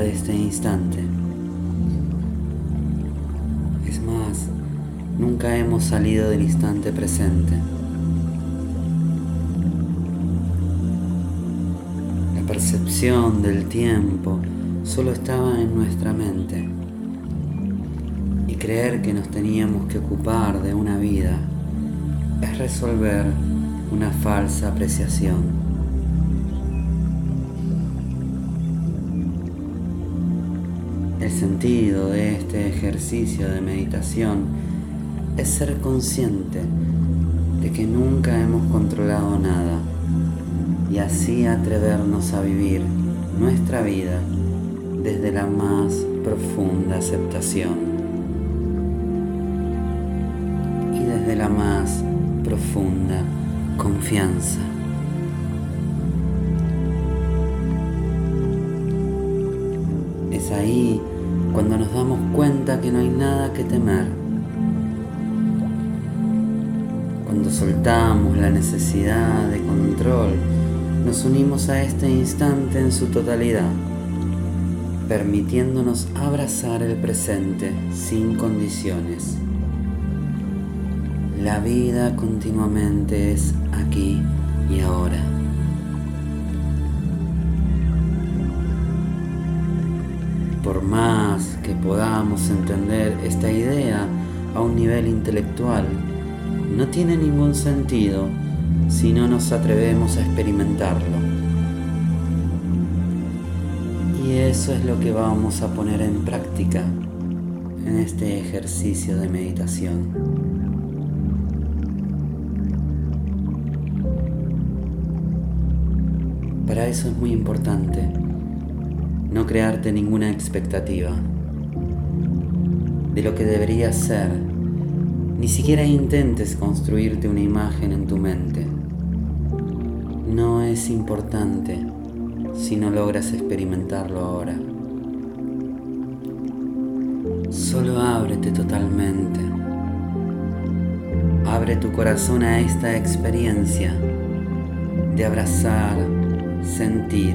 de este instante. Es más, nunca hemos salido del instante presente. La percepción del tiempo solo estaba en nuestra mente. Y creer que nos teníamos que ocupar de una vida es resolver una falsa apreciación. El sentido de este ejercicio de meditación es ser consciente de que nunca hemos controlado nada y así atrevernos a vivir nuestra vida desde la más profunda aceptación y desde la más profunda confianza. Ahí cuando nos damos cuenta que no hay nada que temer. Cuando soltamos la necesidad de control, nos unimos a este instante en su totalidad, permitiéndonos abrazar el presente sin condiciones. La vida continuamente es aquí y ahora. Podamos entender esta idea a un nivel intelectual, no tiene ningún sentido si no nos atrevemos a experimentarlo. Y eso es lo que vamos a poner en práctica en este ejercicio de meditación. Para eso es muy importante no crearte ninguna expectativa lo que debería ser. Ni siquiera intentes construirte una imagen en tu mente. No es importante si no logras experimentarlo ahora. Solo ábrete totalmente. Abre tu corazón a esta experiencia de abrazar, sentir,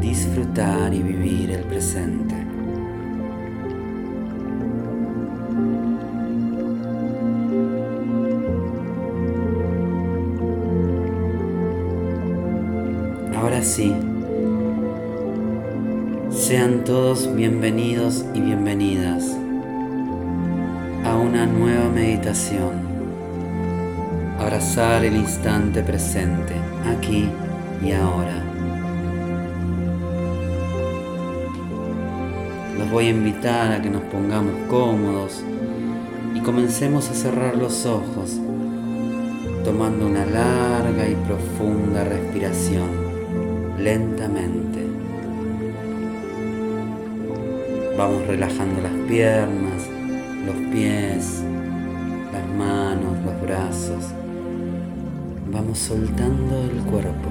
disfrutar y vivir el presente. Ahora sí, sean todos bienvenidos y bienvenidas a una nueva meditación. Abrazar el instante presente, aquí y ahora. Los voy a invitar a que nos pongamos cómodos y comencemos a cerrar los ojos, tomando una larga y profunda respiración, lentamente. Vamos relajando las piernas, los pies, las manos, los brazos. Vamos soltando el cuerpo.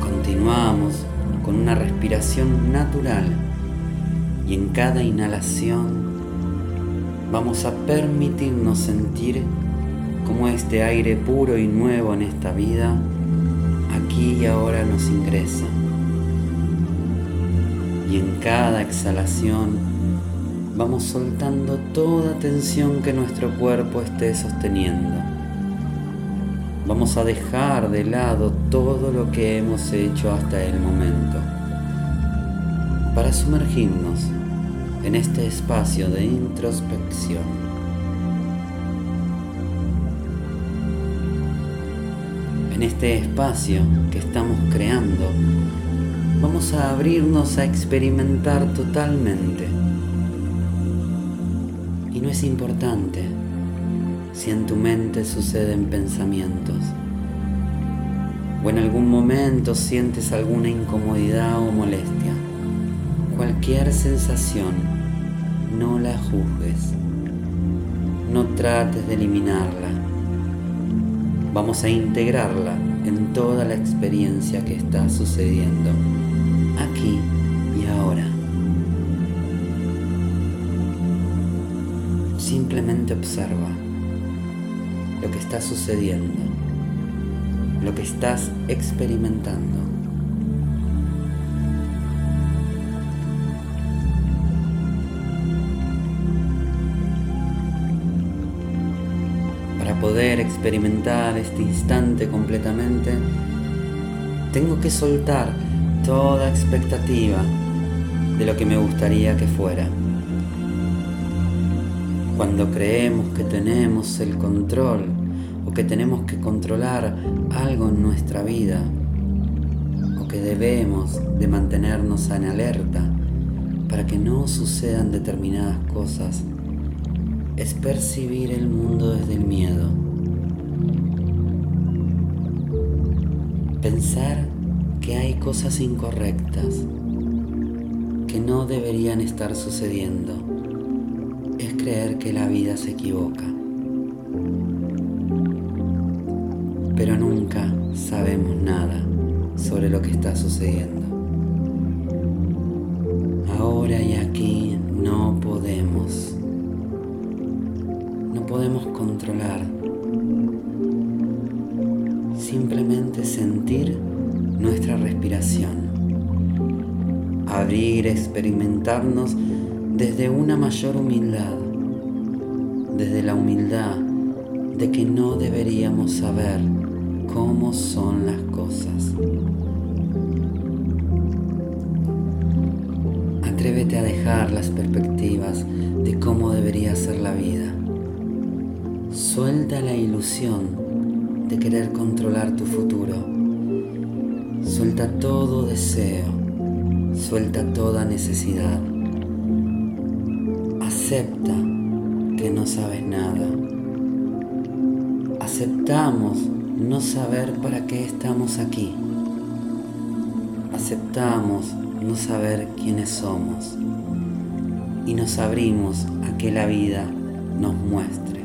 Continuamos con una respiración natural y en cada inhalación vamos a permitirnos sentir como este aire puro y nuevo en esta vida aquí y ahora nos ingresa. Y en cada exhalación vamos soltando toda tensión que nuestro cuerpo esté sosteniendo vamos a dejar de lado todo lo que hemos hecho hasta el momento para sumergirnos en este espacio de introspección. En este espacio que estamos creando, vamos a abrirnos a experimentar totalmente. Y no es importante si en tu mente suceden pensamientos o en algún momento sientes alguna incomodidad o molestia. Cualquier sensación, no la juzgues, no trates de eliminarla. Vamos a integrarla en toda la experiencia que está sucediendo aquí y ahora. Simplemente observa lo que está sucediendo. lo que estás experimentando. Para poder experimentar este instante completamente, tengo que soltar toda expectativa de lo que me gustaría que fuera. Cuando creemos que tenemos el control o que tenemos que controlar algo en nuestra vida o que debemos de mantenernos en alerta para que no sucedan determinadas cosas, es percibir el mundo desde el miedo. Pensar que hay cosas incorrectas que no deberían estar sucediendo es creer que la vida se equivoca. Pero nunca sabemos nada sobre lo que está sucediendo. Simplemente sentir nuestra respiración abrir, experimentarnos desde una mayor humildad, desde la humildad de que no deberíamos saber cómo son las cosas. Atrévete a dejar las perspectivas de cómo debería ser la vida. Suelta la ilusión de querer controlar tu futuro. Suelta todo deseo Suelta toda necesidad. Acepta que no sabes nada. Aceptamos no saber para qué estamos aquí. Aceptamos no saber quiénes somos. Y nos abrimos a que la vida nos muestre.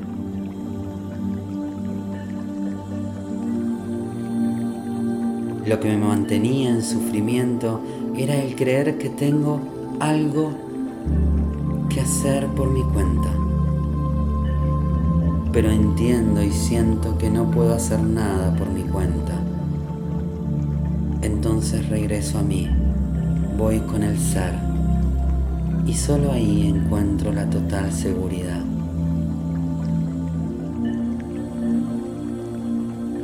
Lo que me mantenía en sufrimiento era el creer que tengo algo que hacer por mi cuenta. Pero entiendo y siento que no puedo hacer nada por mi cuenta. Entonces regreso a mí, voy con el ser y solo ahí encuentro la total seguridad.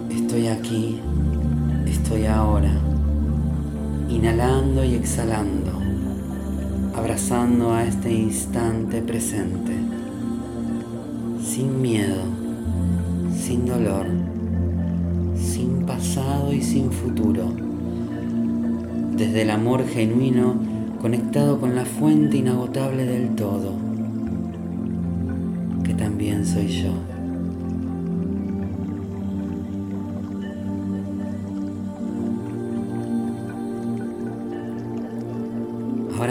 Estoy aquí, estoy ahora inhalando y exhalando, abrazando a este instante presente, sin miedo, sin dolor, sin pasado y sin futuro, desde el amor genuino conectado con la fuente inagotable del todo, que también soy yo.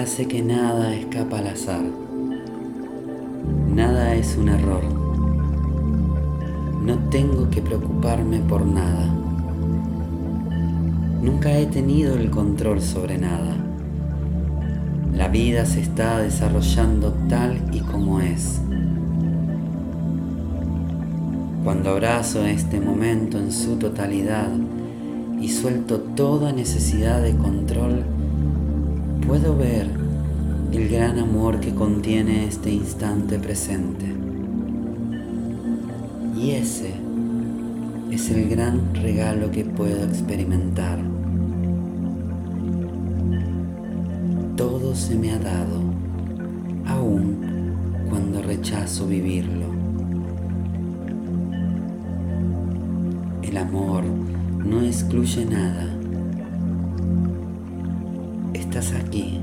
Sé que nada escapa al azar. Nada es un error. No tengo que preocuparme por nada. Nunca he tenido el control sobre nada. La vida se está desarrollando tal y como es. Cuando abrazo este momento en su totalidad y suelto toda necesidad de control, puedo ver el gran amor que contiene este instante presente. Y ese es el gran regalo que puedo experimentar. Todo se me ha dado, aun cuando rechazo vivirlo. El amor no excluye nada Estás aquí,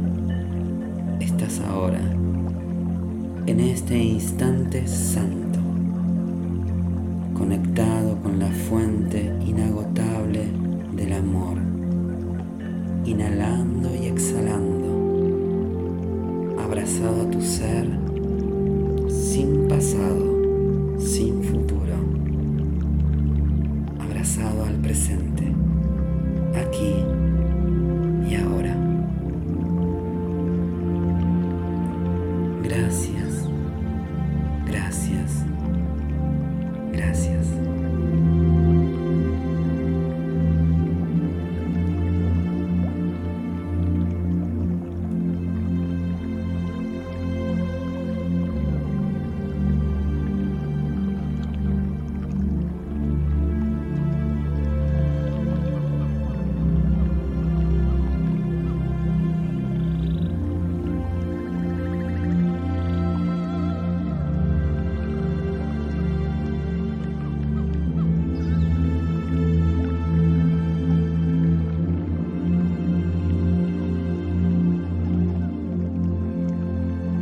estás ahora, en este instante santo, conectado con la fuente inagotable del amor, inhalando y exhalando, abrazado a tu ser, sin pasado, sin futuro, abrazado al presente, Gracias.